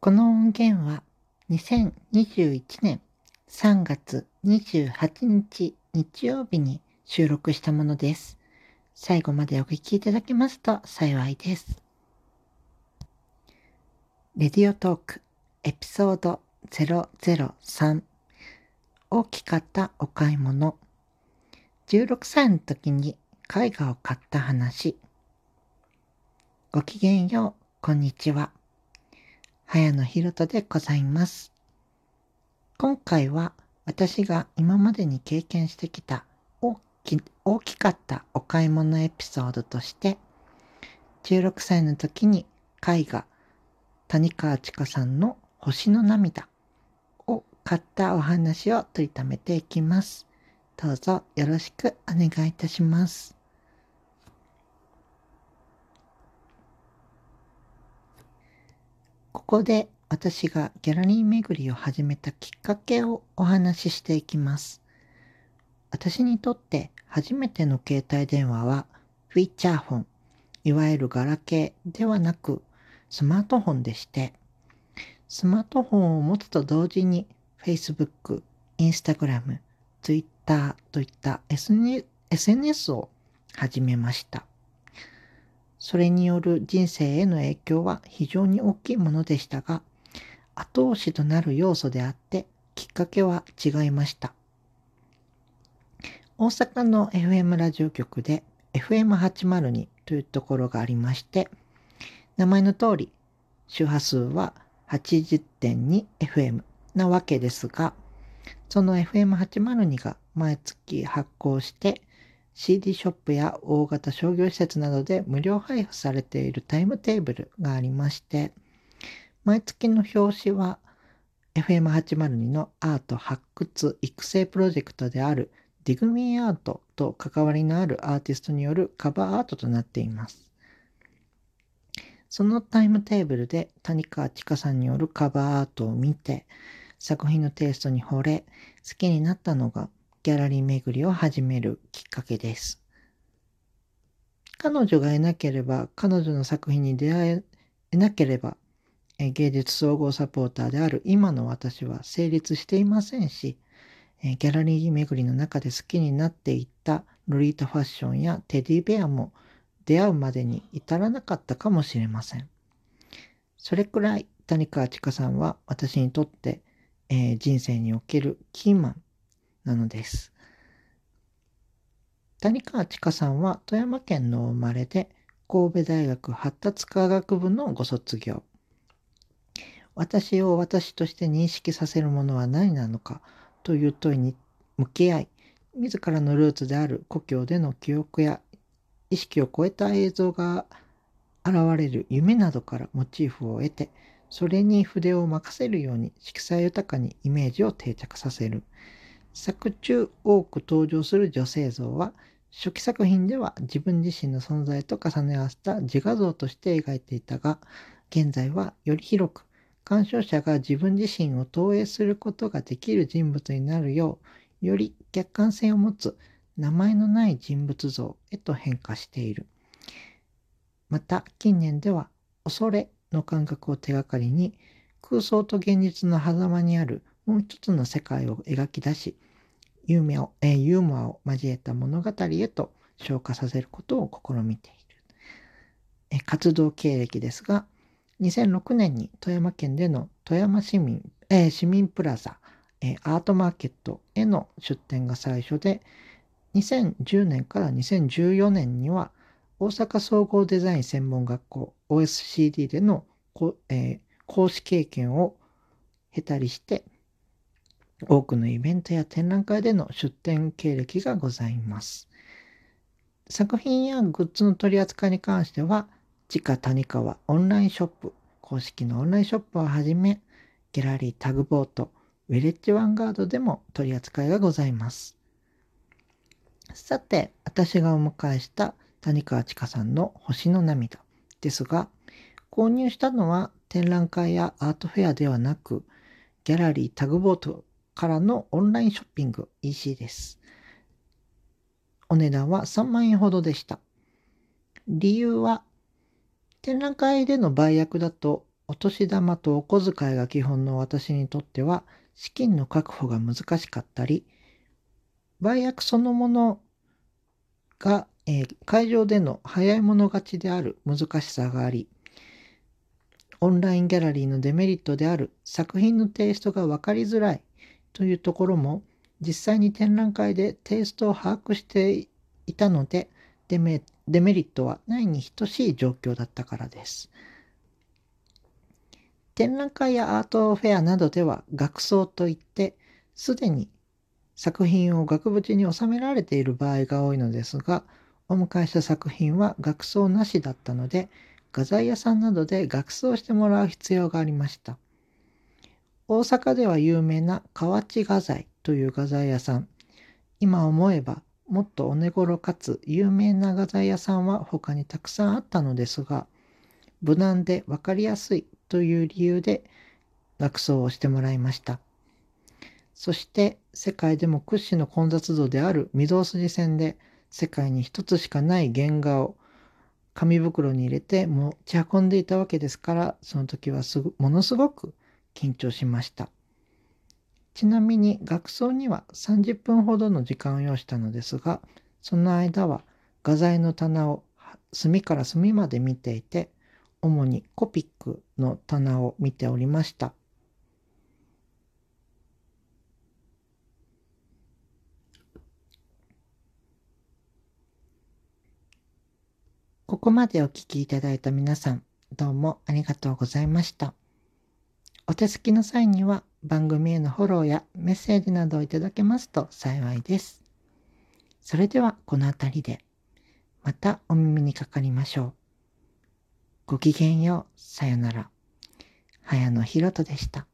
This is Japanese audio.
この音源は2021年3月28日日曜日に収録したものです。最後までお聞きいただけますと幸いです。レディオトークエピソード003大きかったお買い物16歳の時に絵画を買った話ごきげんよう、こんにちは。早野ひろでございます。今回は私が今までに経験してきた大き大きかったお買い物エピソードとして16歳の時に絵画谷川千佳さんの星の涙を買ったお話を取りためていきます。どうぞよろしくお願いいたします。ここで私がギャラリー巡りを始めたきっかけをお話ししていきます。私にとって初めての携帯電話はフィーチャーフォン、いわゆるガラケーではなくスマートフォンでして、スマートフォンを持つと同時に Facebook、Instagram、Twitter といった SNS を始めました。それによる人生への影響は非常に大きいものでしたが、後押しとなる要素であって、きっかけは違いました。大阪の FM ラジオ局で FM802 というところがありまして、名前の通り周波数は 80.2FM なわけですが、その FM802 が毎月発行して CD ショップや大型商業施設などで無料配布されているタイムテーブルがありまして、毎月の表紙は FM802 のアート発掘育成プロジェクトである digmeout と関わりのあるアーティストによるカバーアートとなっています。そのタイムテーブルで谷川千佳さんによるカバーアートを見て、作品のテイストに惚れ、好きになったのがギャラリー巡りを始めるきっかけです。彼女がいなければ、彼女の作品に出会えなければ、芸術総合サポーターである今の私は成立していませんし、ギャラリー巡りの中で好きになっていったロリータファッションやテディベアも出会うまでに至らなかったかもしれません。それくらい谷川千佳さんは私にとって、えー、人生におけるキーマンなのです。谷川千佳さんは富山県の生まれで神戸大学発達科学部のご卒業。私を私として認識させるものは何なのかという問いに向き合い、自らのルーツである故郷での記憶や意識を超えた映像が現れる夢などからモチーフを得て、それに筆を任せるように色彩豊かにイメージを定着させる。作中多く登場する女性像は、初期作品では自分自身の存在と重ね合わせた自画像として描いていたが、現在はより広く、鑑賞者が自分自身を投影することができる人物になるよう、より客観性を持つ名前のない人物像へと変化している。また近年では恐れの感覚を手がかりに空想と現実の狭間にあるもう一つの世界を描き出しユーモアを,、え、ユーモアを交えた物語へと昇華させることを試みている。え、活動経歴ですが2006年に富山県での富山市民、えー、市民プラザ、えアートマーケットへの出店が最初で2010年から2014年には大阪総合デザイン専門学校 OSCD での、えー、講師経験を経たりして多くのイベントや展覧会での出展経歴がございます。作品やグッズの取り扱いに関しては地下谷川オンラインショップ公式のオンラインショップをはじめギャラリータグボートウェレッジヴァンガードでも取り扱いがございます。さて、私がお迎えした谷川千佳さんの星の涙ですが、購入したのは展覧会やアートフェアではなく、ギャラリータグボートからのオンラインショッピング EC です。お値段は3万円ほどでした。理由は、展覧会での売約だとお年玉とお小遣いが基本の私にとっては資金の確保が難しかったり、売約そのものが、えー、会場での早い者勝ちである難しさがあり、オンラインギャラリーのデメリットである作品のテイストが分かりづらいというところも実際に展覧会でテイストを把握していたのでデメデメリットはないに等しい状況だったからです。展覧会やアートフェアなどでは学装といってすでに作品を額縁に収められている場合が多いのですがお迎えした作品は額装なしだったので画材屋さんなどで額装してもらう必要がありました。大阪では有名な河内画材という画材屋さん。今思えばもっとお値頃かつ有名な画材屋さんは他にたくさんあったのですが、無難で分かりやすいという理由で額装をしてもらいました。そして世界でも屈指の混雑度である御堂筋線で世界に一つしかない原画を紙袋に入れて持ち運んでいたわけですからその時はすものすごく緊張しましたちなみに学装には30分ほどの時間を要したのですがその間は画材の棚を隅から隅まで見ていて主にコピックの棚を見ておりましたここまでお聞きいただいた皆さん、どうもありがとうございました。お手すきの際には番組へのフォローやメッセージなどをいただけますと幸いです。それではこの辺りでまたお耳にかかりましょう。ごきげんよう。さよなら。早野ひろとでした。